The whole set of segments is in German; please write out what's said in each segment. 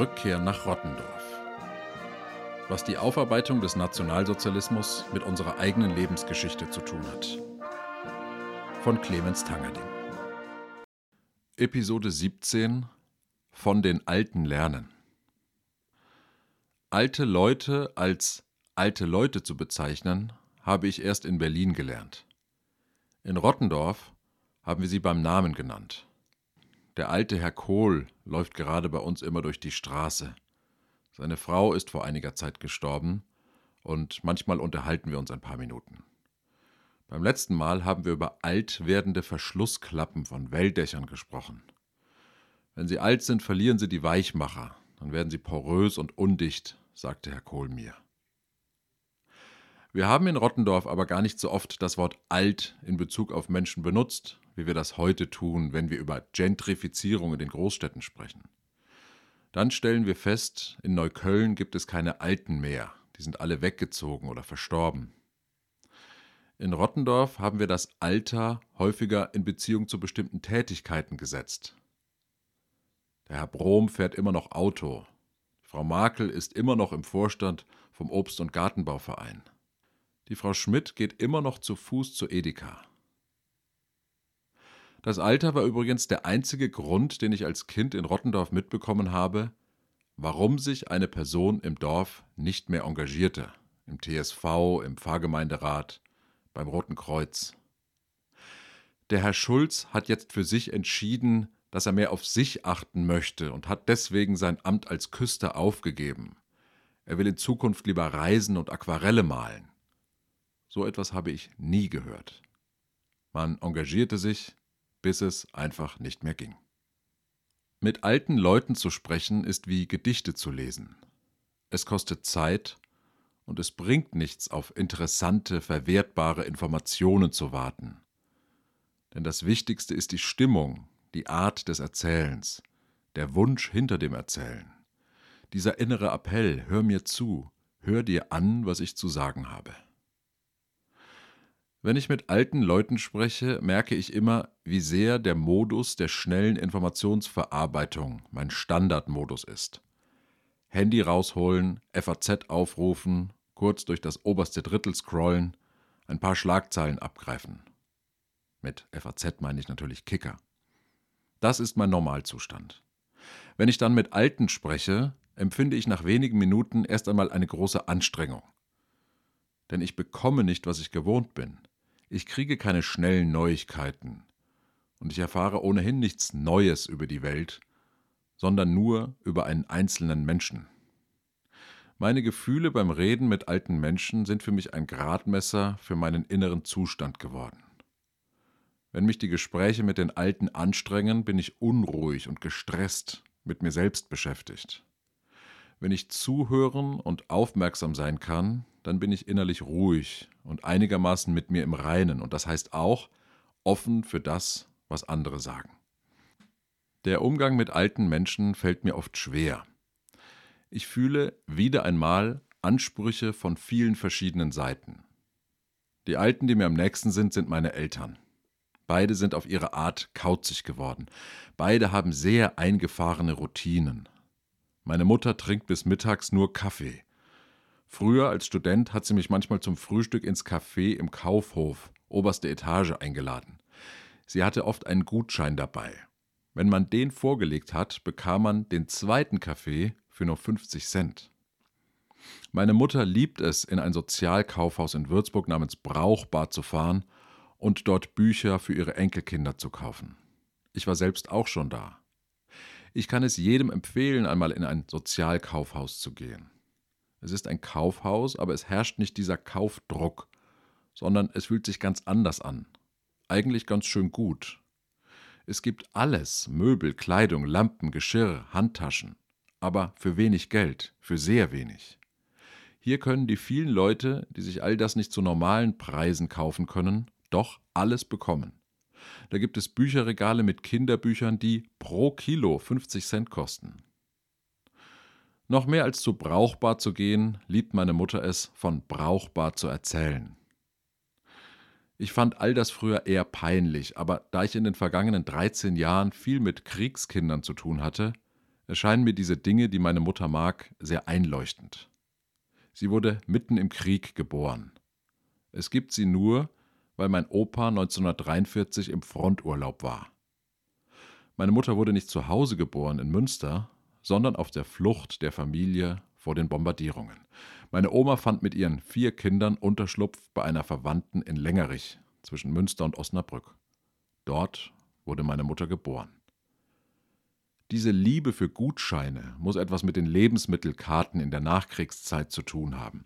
Rückkehr nach Rottendorf. Was die Aufarbeitung des Nationalsozialismus mit unserer eigenen Lebensgeschichte zu tun hat. Von Clemens Tangerding. Episode 17 Von den Alten lernen. Alte Leute als alte Leute zu bezeichnen, habe ich erst in Berlin gelernt. In Rottendorf haben wir sie beim Namen genannt. Der alte Herr Kohl läuft gerade bei uns immer durch die Straße. Seine Frau ist vor einiger Zeit gestorben und manchmal unterhalten wir uns ein paar Minuten. Beim letzten Mal haben wir über alt werdende Verschlussklappen von Welldächern gesprochen. Wenn sie alt sind, verlieren sie die Weichmacher, dann werden sie porös und undicht, sagte Herr Kohl mir. Wir haben in Rottendorf aber gar nicht so oft das Wort alt in Bezug auf Menschen benutzt, wie wir das heute tun, wenn wir über Gentrifizierung in den Großstädten sprechen. Dann stellen wir fest, in Neukölln gibt es keine Alten mehr, die sind alle weggezogen oder verstorben. In Rottendorf haben wir das Alter häufiger in Beziehung zu bestimmten Tätigkeiten gesetzt. Der Herr Brom fährt immer noch Auto. Frau Makel ist immer noch im Vorstand vom Obst- und Gartenbauverein. Die Frau Schmidt geht immer noch zu Fuß zu Edeka. Das Alter war übrigens der einzige Grund, den ich als Kind in Rottendorf mitbekommen habe, warum sich eine Person im Dorf nicht mehr engagierte. Im TSV, im Pfarrgemeinderat, beim Roten Kreuz. Der Herr Schulz hat jetzt für sich entschieden, dass er mehr auf sich achten möchte und hat deswegen sein Amt als Küster aufgegeben. Er will in Zukunft lieber reisen und Aquarelle malen. So etwas habe ich nie gehört. Man engagierte sich, bis es einfach nicht mehr ging. Mit alten Leuten zu sprechen ist wie Gedichte zu lesen. Es kostet Zeit und es bringt nichts, auf interessante, verwertbare Informationen zu warten. Denn das Wichtigste ist die Stimmung, die Art des Erzählens, der Wunsch hinter dem Erzählen. Dieser innere Appell, hör mir zu, hör dir an, was ich zu sagen habe. Wenn ich mit alten Leuten spreche, merke ich immer, wie sehr der Modus der schnellen Informationsverarbeitung mein Standardmodus ist. Handy rausholen, FAZ aufrufen, kurz durch das oberste Drittel scrollen, ein paar Schlagzeilen abgreifen. Mit FAZ meine ich natürlich Kicker. Das ist mein Normalzustand. Wenn ich dann mit Alten spreche, empfinde ich nach wenigen Minuten erst einmal eine große Anstrengung. Denn ich bekomme nicht, was ich gewohnt bin. Ich kriege keine schnellen Neuigkeiten und ich erfahre ohnehin nichts Neues über die Welt, sondern nur über einen einzelnen Menschen. Meine Gefühle beim Reden mit alten Menschen sind für mich ein Gradmesser für meinen inneren Zustand geworden. Wenn mich die Gespräche mit den Alten anstrengen, bin ich unruhig und gestresst, mit mir selbst beschäftigt. Wenn ich zuhören und aufmerksam sein kann, dann bin ich innerlich ruhig und einigermaßen mit mir im Reinen. Und das heißt auch offen für das, was andere sagen. Der Umgang mit alten Menschen fällt mir oft schwer. Ich fühle wieder einmal Ansprüche von vielen verschiedenen Seiten. Die Alten, die mir am nächsten sind, sind meine Eltern. Beide sind auf ihre Art kauzig geworden. Beide haben sehr eingefahrene Routinen. Meine Mutter trinkt bis mittags nur Kaffee. Früher als Student hat sie mich manchmal zum Frühstück ins Café im Kaufhof, oberste Etage, eingeladen. Sie hatte oft einen Gutschein dabei. Wenn man den vorgelegt hat, bekam man den zweiten Kaffee für nur 50 Cent. Meine Mutter liebt es, in ein Sozialkaufhaus in Würzburg namens Brauchbar zu fahren und dort Bücher für ihre Enkelkinder zu kaufen. Ich war selbst auch schon da. Ich kann es jedem empfehlen, einmal in ein Sozialkaufhaus zu gehen. Es ist ein Kaufhaus, aber es herrscht nicht dieser Kaufdruck, sondern es fühlt sich ganz anders an. Eigentlich ganz schön gut. Es gibt alles, Möbel, Kleidung, Lampen, Geschirr, Handtaschen, aber für wenig Geld, für sehr wenig. Hier können die vielen Leute, die sich all das nicht zu normalen Preisen kaufen können, doch alles bekommen. Da gibt es Bücherregale mit Kinderbüchern, die pro Kilo 50 Cent kosten. Noch mehr als zu brauchbar zu gehen, liebt meine Mutter es, von brauchbar zu erzählen. Ich fand all das früher eher peinlich, aber da ich in den vergangenen 13 Jahren viel mit Kriegskindern zu tun hatte, erscheinen mir diese Dinge, die meine Mutter mag, sehr einleuchtend. Sie wurde mitten im Krieg geboren. Es gibt sie nur, weil mein Opa 1943 im Fronturlaub war. Meine Mutter wurde nicht zu Hause geboren in Münster, sondern auf der Flucht der Familie vor den Bombardierungen. Meine Oma fand mit ihren vier Kindern Unterschlupf bei einer Verwandten in Längerich zwischen Münster und Osnabrück. Dort wurde meine Mutter geboren. Diese Liebe für Gutscheine muss etwas mit den Lebensmittelkarten in der Nachkriegszeit zu tun haben.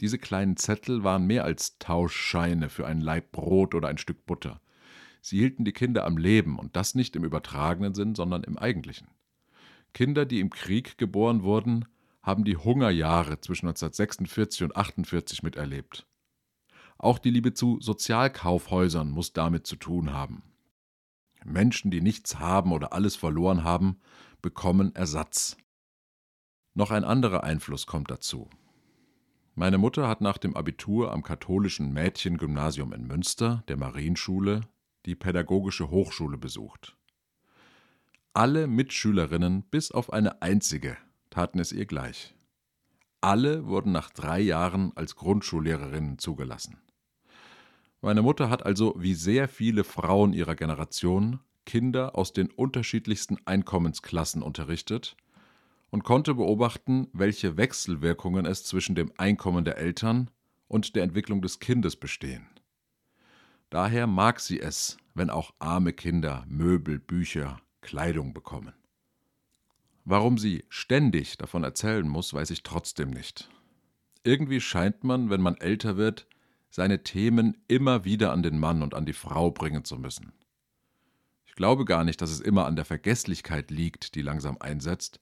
Diese kleinen Zettel waren mehr als Tauschscheine für ein Laib Brot oder ein Stück Butter. Sie hielten die Kinder am Leben und das nicht im übertragenen Sinn, sondern im eigentlichen. Kinder, die im Krieg geboren wurden, haben die Hungerjahre zwischen 1946 und 1948 miterlebt. Auch die Liebe zu Sozialkaufhäusern muss damit zu tun haben. Menschen, die nichts haben oder alles verloren haben, bekommen Ersatz. Noch ein anderer Einfluss kommt dazu. Meine Mutter hat nach dem Abitur am katholischen Mädchengymnasium in Münster, der Marienschule, die Pädagogische Hochschule besucht. Alle Mitschülerinnen, bis auf eine einzige, taten es ihr gleich. Alle wurden nach drei Jahren als Grundschullehrerinnen zugelassen. Meine Mutter hat also, wie sehr viele Frauen ihrer Generation, Kinder aus den unterschiedlichsten Einkommensklassen unterrichtet und konnte beobachten, welche Wechselwirkungen es zwischen dem Einkommen der Eltern und der Entwicklung des Kindes bestehen. Daher mag sie es, wenn auch arme Kinder Möbel, Bücher, Kleidung bekommen. Warum sie ständig davon erzählen muss, weiß ich trotzdem nicht. Irgendwie scheint man, wenn man älter wird, seine Themen immer wieder an den Mann und an die Frau bringen zu müssen. Ich glaube gar nicht, dass es immer an der Vergesslichkeit liegt, die langsam einsetzt,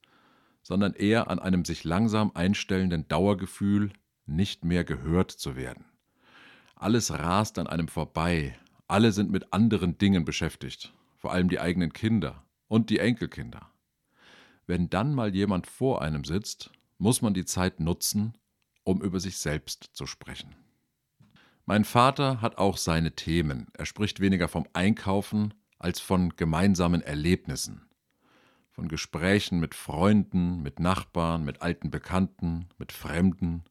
sondern eher an einem sich langsam einstellenden Dauergefühl, nicht mehr gehört zu werden. Alles rast an einem vorbei, alle sind mit anderen Dingen beschäftigt, vor allem die eigenen Kinder und die Enkelkinder. Wenn dann mal jemand vor einem sitzt, muss man die Zeit nutzen, um über sich selbst zu sprechen. Mein Vater hat auch seine Themen. Er spricht weniger vom Einkaufen als von gemeinsamen Erlebnissen. Von Gesprächen mit Freunden, mit Nachbarn, mit alten Bekannten, mit Fremden.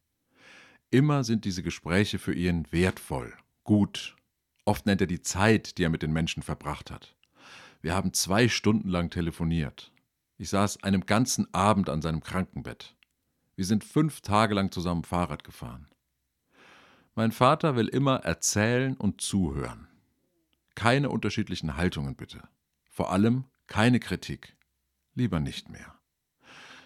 Immer sind diese Gespräche für ihn wertvoll, gut. Oft nennt er die Zeit, die er mit den Menschen verbracht hat. Wir haben zwei Stunden lang telefoniert. Ich saß einen ganzen Abend an seinem Krankenbett. Wir sind fünf Tage lang zusammen Fahrrad gefahren. Mein Vater will immer erzählen und zuhören. Keine unterschiedlichen Haltungen bitte. Vor allem keine Kritik. Lieber nicht mehr.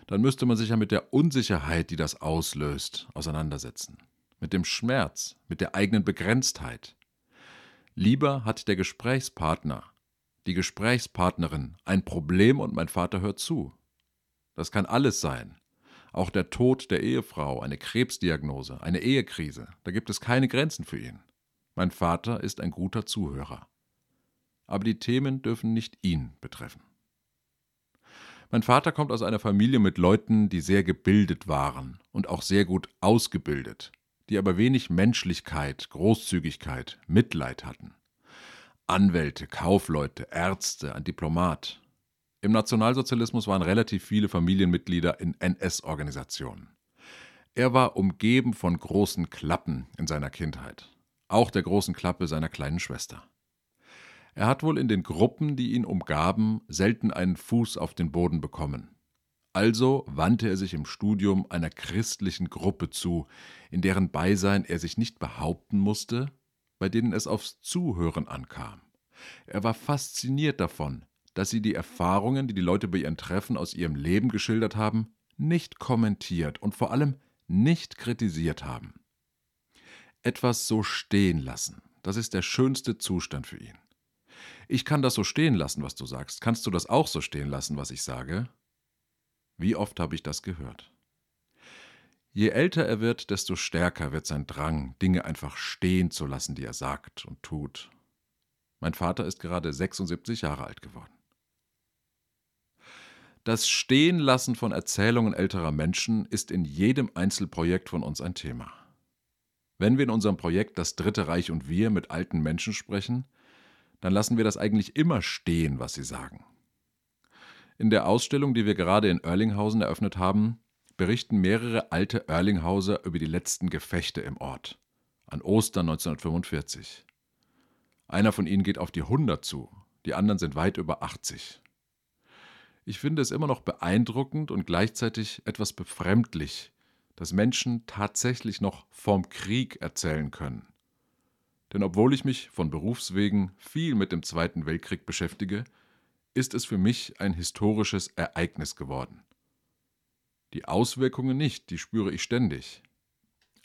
Dann müsste man sich ja mit der Unsicherheit, die das auslöst, auseinandersetzen. Mit dem Schmerz, mit der eigenen Begrenztheit. Lieber hat der Gesprächspartner die Gesprächspartnerin ein Problem und mein Vater hört zu. Das kann alles sein. Auch der Tod der Ehefrau, eine Krebsdiagnose, eine Ehekrise, da gibt es keine Grenzen für ihn. Mein Vater ist ein guter Zuhörer. Aber die Themen dürfen nicht ihn betreffen. Mein Vater kommt aus einer Familie mit Leuten, die sehr gebildet waren und auch sehr gut ausgebildet, die aber wenig Menschlichkeit, Großzügigkeit, Mitleid hatten. Anwälte, Kaufleute, Ärzte, ein Diplomat. Im Nationalsozialismus waren relativ viele Familienmitglieder in NS-Organisationen. Er war umgeben von großen Klappen in seiner Kindheit, auch der großen Klappe seiner kleinen Schwester. Er hat wohl in den Gruppen, die ihn umgaben, selten einen Fuß auf den Boden bekommen. Also wandte er sich im Studium einer christlichen Gruppe zu, in deren Beisein er sich nicht behaupten musste, bei denen es aufs Zuhören ankam. Er war fasziniert davon, dass sie die Erfahrungen, die die Leute bei ihren Treffen aus ihrem Leben geschildert haben, nicht kommentiert und vor allem nicht kritisiert haben. Etwas so stehen lassen, das ist der schönste Zustand für ihn. Ich kann das so stehen lassen, was du sagst. Kannst du das auch so stehen lassen, was ich sage? Wie oft habe ich das gehört? Je älter er wird, desto stärker wird sein Drang, Dinge einfach stehen zu lassen, die er sagt und tut. Mein Vater ist gerade 76 Jahre alt geworden. Das Stehenlassen von Erzählungen älterer Menschen ist in jedem Einzelprojekt von uns ein Thema. Wenn wir in unserem Projekt Das Dritte Reich und wir mit alten Menschen sprechen, dann lassen wir das eigentlich immer stehen, was sie sagen. In der Ausstellung, die wir gerade in Erlinghausen eröffnet haben, berichten mehrere alte Erlinghauser über die letzten Gefechte im Ort, an Ostern 1945. Einer von ihnen geht auf die 100 zu, die anderen sind weit über 80. Ich finde es immer noch beeindruckend und gleichzeitig etwas befremdlich, dass Menschen tatsächlich noch vom Krieg erzählen können. Denn obwohl ich mich von Berufswegen viel mit dem Zweiten Weltkrieg beschäftige, ist es für mich ein historisches Ereignis geworden. Die Auswirkungen nicht, die spüre ich ständig.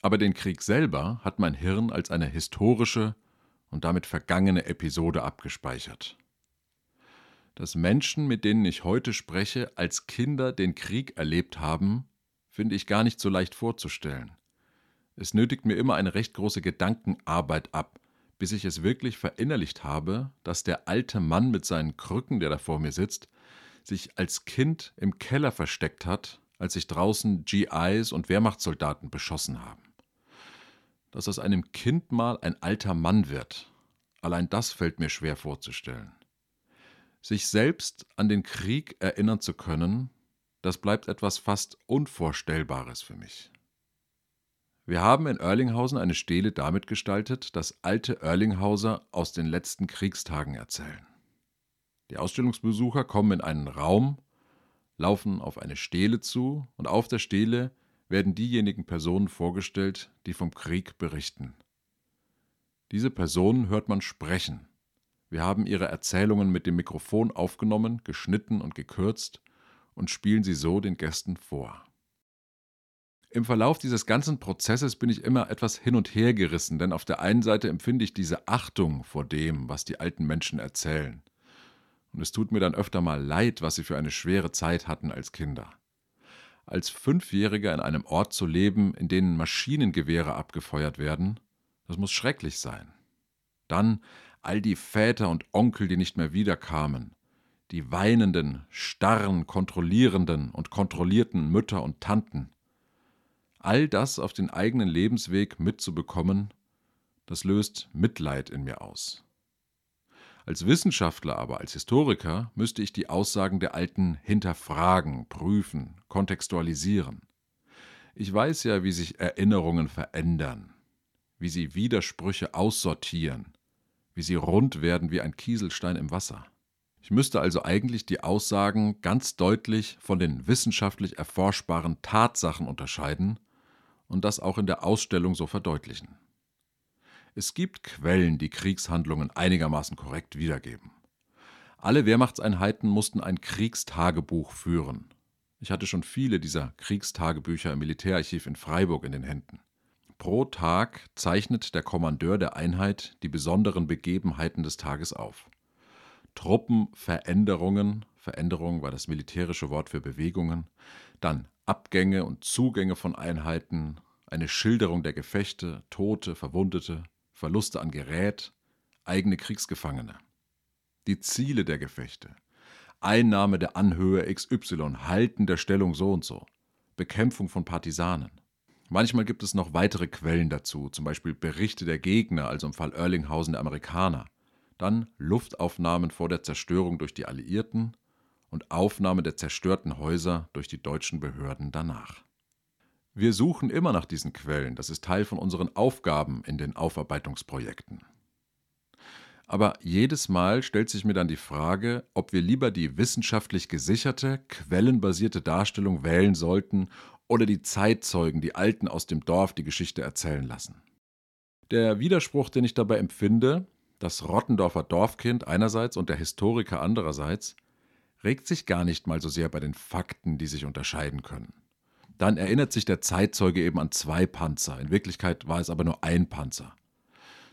Aber den Krieg selber hat mein Hirn als eine historische und damit vergangene Episode abgespeichert. Dass Menschen, mit denen ich heute spreche, als Kinder den Krieg erlebt haben, finde ich gar nicht so leicht vorzustellen. Es nötigt mir immer eine recht große Gedankenarbeit ab, bis ich es wirklich verinnerlicht habe, dass der alte Mann mit seinen Krücken, der da vor mir sitzt, sich als Kind im Keller versteckt hat, als sich draußen GIs und Wehrmachtssoldaten beschossen haben. Dass aus einem Kind mal ein alter Mann wird, allein das fällt mir schwer vorzustellen. Sich selbst an den Krieg erinnern zu können, das bleibt etwas fast Unvorstellbares für mich. Wir haben in Erlinghausen eine Stele damit gestaltet, dass alte Erlinghauser aus den letzten Kriegstagen erzählen. Die Ausstellungsbesucher kommen in einen Raum, laufen auf eine Stele zu und auf der Stele werden diejenigen Personen vorgestellt, die vom Krieg berichten. Diese Personen hört man sprechen. Wir haben ihre Erzählungen mit dem Mikrofon aufgenommen, geschnitten und gekürzt und spielen sie so den Gästen vor. Im Verlauf dieses ganzen Prozesses bin ich immer etwas hin und her gerissen, denn auf der einen Seite empfinde ich diese Achtung vor dem, was die alten Menschen erzählen. Und es tut mir dann öfter mal leid, was sie für eine schwere Zeit hatten als Kinder. Als Fünfjähriger in einem Ort zu leben, in dem Maschinengewehre abgefeuert werden, das muss schrecklich sein. Dann all die Väter und Onkel, die nicht mehr wiederkamen, die weinenden, starren, kontrollierenden und kontrollierten Mütter und Tanten, all das auf den eigenen Lebensweg mitzubekommen, das löst Mitleid in mir aus. Als Wissenschaftler aber, als Historiker, müsste ich die Aussagen der Alten hinterfragen, prüfen, kontextualisieren. Ich weiß ja, wie sich Erinnerungen verändern, wie sie Widersprüche aussortieren, wie sie rund werden wie ein Kieselstein im Wasser. Ich müsste also eigentlich die Aussagen ganz deutlich von den wissenschaftlich erforschbaren Tatsachen unterscheiden und das auch in der Ausstellung so verdeutlichen. Es gibt Quellen, die Kriegshandlungen einigermaßen korrekt wiedergeben. Alle Wehrmachtseinheiten mussten ein Kriegstagebuch führen. Ich hatte schon viele dieser Kriegstagebücher im Militärarchiv in Freiburg in den Händen. Pro Tag zeichnet der Kommandeur der Einheit die besonderen Begebenheiten des Tages auf. Truppenveränderungen, Veränderung war das militärische Wort für Bewegungen, dann Abgänge und Zugänge von Einheiten, eine Schilderung der Gefechte, Tote, Verwundete, Verluste an Gerät, eigene Kriegsgefangene. Die Ziele der Gefechte, Einnahme der Anhöhe XY, Halten der Stellung so und so, Bekämpfung von Partisanen. Manchmal gibt es noch weitere Quellen dazu, zum Beispiel Berichte der Gegner, also im Fall Erlinghausen der Amerikaner, dann Luftaufnahmen vor der Zerstörung durch die Alliierten und Aufnahme der zerstörten Häuser durch die deutschen Behörden danach. Wir suchen immer nach diesen Quellen, das ist Teil von unseren Aufgaben in den Aufarbeitungsprojekten. Aber jedes Mal stellt sich mir dann die Frage, ob wir lieber die wissenschaftlich gesicherte, quellenbasierte Darstellung wählen sollten oder die Zeitzeugen, die Alten aus dem Dorf, die Geschichte erzählen lassen. Der Widerspruch, den ich dabei empfinde, das Rottendorfer Dorfkind einerseits und der Historiker andererseits, regt sich gar nicht mal so sehr bei den Fakten, die sich unterscheiden können. Dann erinnert sich der Zeitzeuge eben an zwei Panzer, in Wirklichkeit war es aber nur ein Panzer.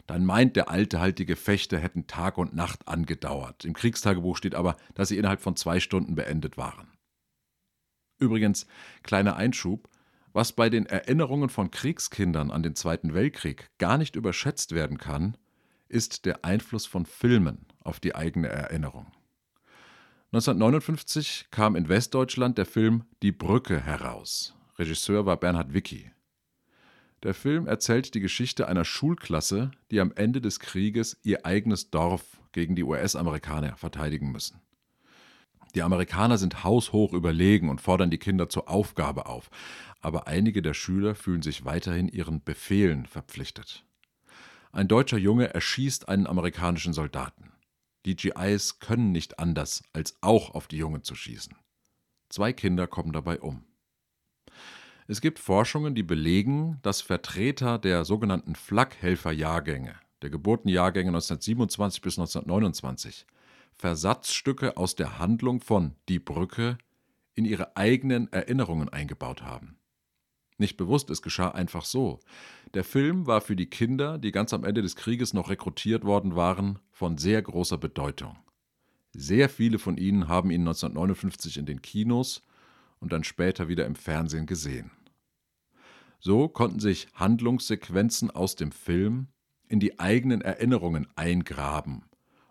Dann meint der Alte halt, die Gefechte hätten Tag und Nacht angedauert. Im Kriegstagebuch steht aber, dass sie innerhalb von zwei Stunden beendet waren. Übrigens, kleiner Einschub, was bei den Erinnerungen von Kriegskindern an den Zweiten Weltkrieg gar nicht überschätzt werden kann, ist der Einfluss von Filmen auf die eigene Erinnerung. 1959 kam in Westdeutschland der Film Die Brücke heraus. Regisseur war Bernhard Wicki. Der Film erzählt die Geschichte einer Schulklasse, die am Ende des Krieges ihr eigenes Dorf gegen die US-Amerikaner verteidigen müssen. Die Amerikaner sind haushoch überlegen und fordern die Kinder zur Aufgabe auf, aber einige der Schüler fühlen sich weiterhin ihren Befehlen verpflichtet. Ein deutscher Junge erschießt einen amerikanischen Soldaten. Die GIs können nicht anders, als auch auf die Jungen zu schießen. Zwei Kinder kommen dabei um. Es gibt Forschungen, die belegen, dass Vertreter der sogenannten Flakhelfer-Jahrgänge, der Geburtenjahrgänge 1927 bis 1929, Versatzstücke aus der Handlung von Die Brücke in ihre eigenen Erinnerungen eingebaut haben. Nicht bewusst, es geschah einfach so. Der Film war für die Kinder, die ganz am Ende des Krieges noch rekrutiert worden waren, von sehr großer Bedeutung. Sehr viele von ihnen haben ihn 1959 in den Kinos und dann später wieder im Fernsehen gesehen. So konnten sich Handlungssequenzen aus dem Film in die eigenen Erinnerungen eingraben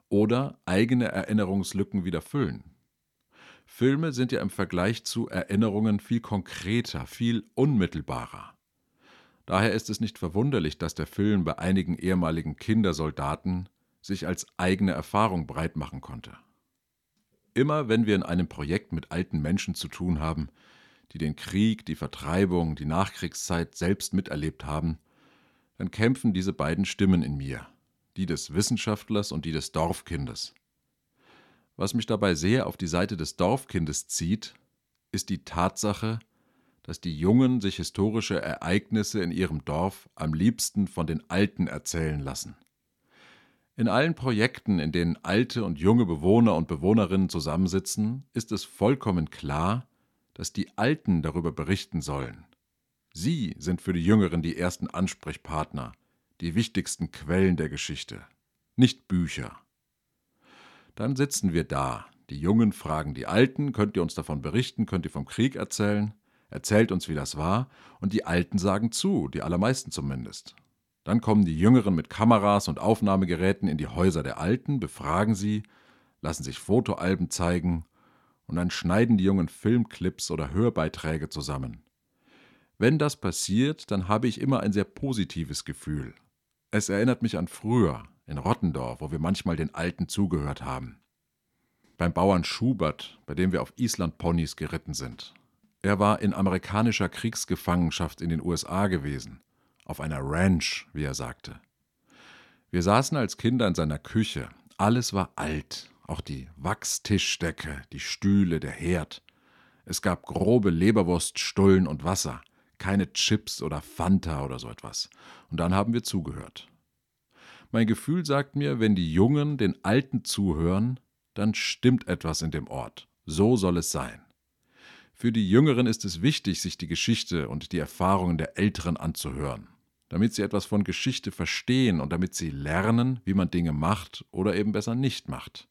oder eigene Erinnerungslücken wieder füllen. Filme sind ja im Vergleich zu Erinnerungen viel konkreter, viel unmittelbarer. Daher ist es nicht verwunderlich, dass der Film bei einigen ehemaligen Kindersoldaten sich als eigene Erfahrung breit machen konnte. Immer wenn wir in einem Projekt mit alten Menschen zu tun haben, die den Krieg, die Vertreibung, die Nachkriegszeit selbst miterlebt haben, dann kämpfen diese beiden Stimmen in mir, die des Wissenschaftlers und die des Dorfkindes. Was mich dabei sehr auf die Seite des Dorfkindes zieht, ist die Tatsache, dass die Jungen sich historische Ereignisse in ihrem Dorf am liebsten von den Alten erzählen lassen. In allen Projekten, in denen alte und junge Bewohner und Bewohnerinnen zusammensitzen, ist es vollkommen klar, dass die Alten darüber berichten sollen. Sie sind für die Jüngeren die ersten Ansprechpartner, die wichtigsten Quellen der Geschichte, nicht Bücher. Dann sitzen wir da, die Jungen fragen die Alten, könnt ihr uns davon berichten, könnt ihr vom Krieg erzählen, erzählt uns, wie das war, und die Alten sagen zu, die allermeisten zumindest. Dann kommen die Jüngeren mit Kameras und Aufnahmegeräten in die Häuser der Alten, befragen sie, lassen sich Fotoalben zeigen und dann schneiden die Jungen Filmclips oder Hörbeiträge zusammen. Wenn das passiert, dann habe ich immer ein sehr positives Gefühl. Es erinnert mich an früher, in Rottendorf, wo wir manchmal den Alten zugehört haben. Beim Bauern Schubert, bei dem wir auf Island-Ponys geritten sind. Er war in amerikanischer Kriegsgefangenschaft in den USA gewesen auf einer Ranch, wie er sagte. Wir saßen als Kinder in seiner Küche. Alles war alt, auch die Wachstischdecke, die Stühle, der Herd. Es gab grobe Leberwurststullen und Wasser, keine Chips oder Fanta oder so etwas. Und dann haben wir zugehört. Mein Gefühl sagt mir, wenn die Jungen den Alten zuhören, dann stimmt etwas in dem Ort. So soll es sein. Für die Jüngeren ist es wichtig, sich die Geschichte und die Erfahrungen der Älteren anzuhören damit sie etwas von Geschichte verstehen und damit sie lernen, wie man Dinge macht oder eben besser nicht macht.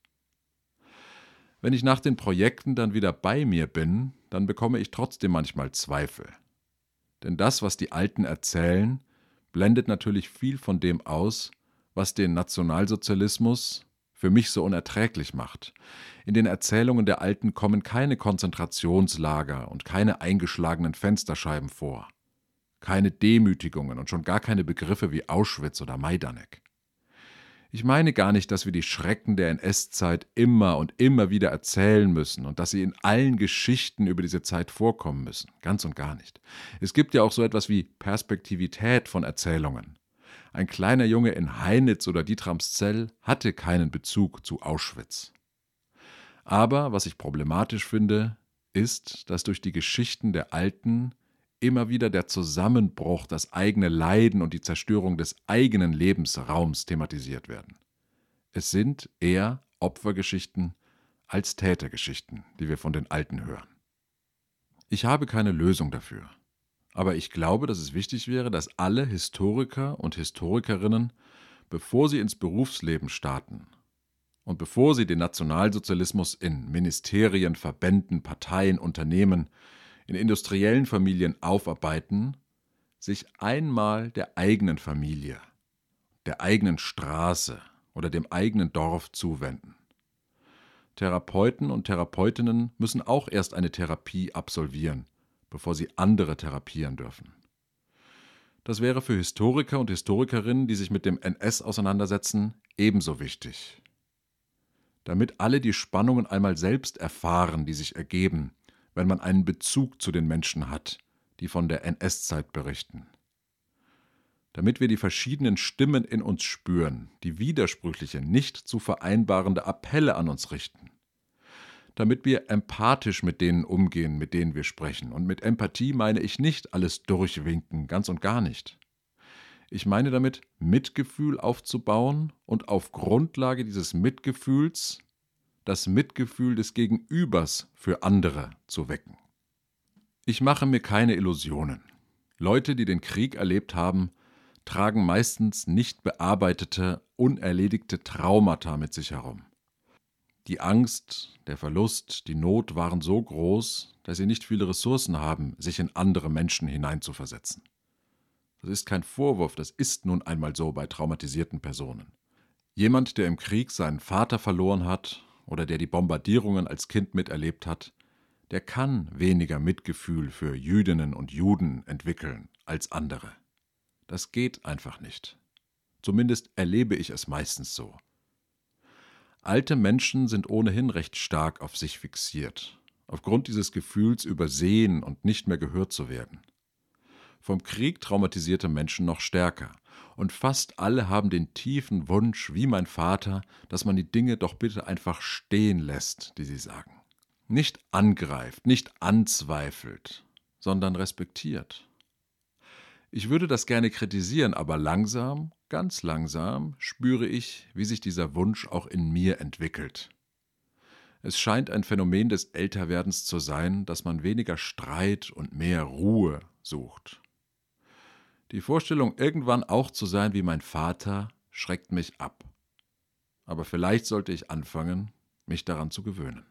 Wenn ich nach den Projekten dann wieder bei mir bin, dann bekomme ich trotzdem manchmal Zweifel. Denn das, was die Alten erzählen, blendet natürlich viel von dem aus, was den Nationalsozialismus für mich so unerträglich macht. In den Erzählungen der Alten kommen keine Konzentrationslager und keine eingeschlagenen Fensterscheiben vor keine Demütigungen und schon gar keine Begriffe wie Auschwitz oder Majdanek. Ich meine gar nicht, dass wir die Schrecken der NS-Zeit immer und immer wieder erzählen müssen und dass sie in allen Geschichten über diese Zeit vorkommen müssen. Ganz und gar nicht. Es gibt ja auch so etwas wie Perspektivität von Erzählungen. Ein kleiner Junge in Heinitz oder Dietramszell hatte keinen Bezug zu Auschwitz. Aber was ich problematisch finde, ist, dass durch die Geschichten der Alten immer wieder der Zusammenbruch, das eigene Leiden und die Zerstörung des eigenen Lebensraums thematisiert werden. Es sind eher Opfergeschichten als Tätergeschichten, die wir von den Alten hören. Ich habe keine Lösung dafür, aber ich glaube, dass es wichtig wäre, dass alle Historiker und Historikerinnen, bevor sie ins Berufsleben starten und bevor sie den Nationalsozialismus in Ministerien, Verbänden, Parteien, Unternehmen in industriellen Familien aufarbeiten, sich einmal der eigenen Familie, der eigenen Straße oder dem eigenen Dorf zuwenden. Therapeuten und Therapeutinnen müssen auch erst eine Therapie absolvieren, bevor sie andere therapieren dürfen. Das wäre für Historiker und Historikerinnen, die sich mit dem NS auseinandersetzen, ebenso wichtig. Damit alle die Spannungen einmal selbst erfahren, die sich ergeben, wenn man einen Bezug zu den Menschen hat, die von der NS-Zeit berichten. Damit wir die verschiedenen Stimmen in uns spüren, die widersprüchliche, nicht zu vereinbarende Appelle an uns richten damit wir empathisch mit denen umgehen, mit denen wir sprechen. Und mit Empathie meine ich nicht alles durchwinken, ganz und gar nicht. Ich meine damit, Mitgefühl aufzubauen und auf Grundlage dieses Mitgefühls das Mitgefühl des Gegenübers für andere zu wecken. Ich mache mir keine Illusionen. Leute, die den Krieg erlebt haben, tragen meistens nicht bearbeitete, unerledigte Traumata mit sich herum. Die Angst, der Verlust, die Not waren so groß, dass sie nicht viele Ressourcen haben, sich in andere Menschen hineinzuversetzen. Das ist kein Vorwurf, das ist nun einmal so bei traumatisierten Personen. Jemand, der im Krieg seinen Vater verloren hat oder der die Bombardierungen als Kind miterlebt hat, der kann weniger Mitgefühl für Jüdinnen und Juden entwickeln als andere. Das geht einfach nicht. Zumindest erlebe ich es meistens so. Alte Menschen sind ohnehin recht stark auf sich fixiert, aufgrund dieses Gefühls übersehen und nicht mehr gehört zu werden. Vom Krieg traumatisierte Menschen noch stärker, und fast alle haben den tiefen Wunsch, wie mein Vater, dass man die Dinge doch bitte einfach stehen lässt, die sie sagen. Nicht angreift, nicht anzweifelt, sondern respektiert. Ich würde das gerne kritisieren, aber langsam Ganz langsam spüre ich, wie sich dieser Wunsch auch in mir entwickelt. Es scheint ein Phänomen des Älterwerdens zu sein, dass man weniger Streit und mehr Ruhe sucht. Die Vorstellung, irgendwann auch zu sein wie mein Vater, schreckt mich ab. Aber vielleicht sollte ich anfangen, mich daran zu gewöhnen.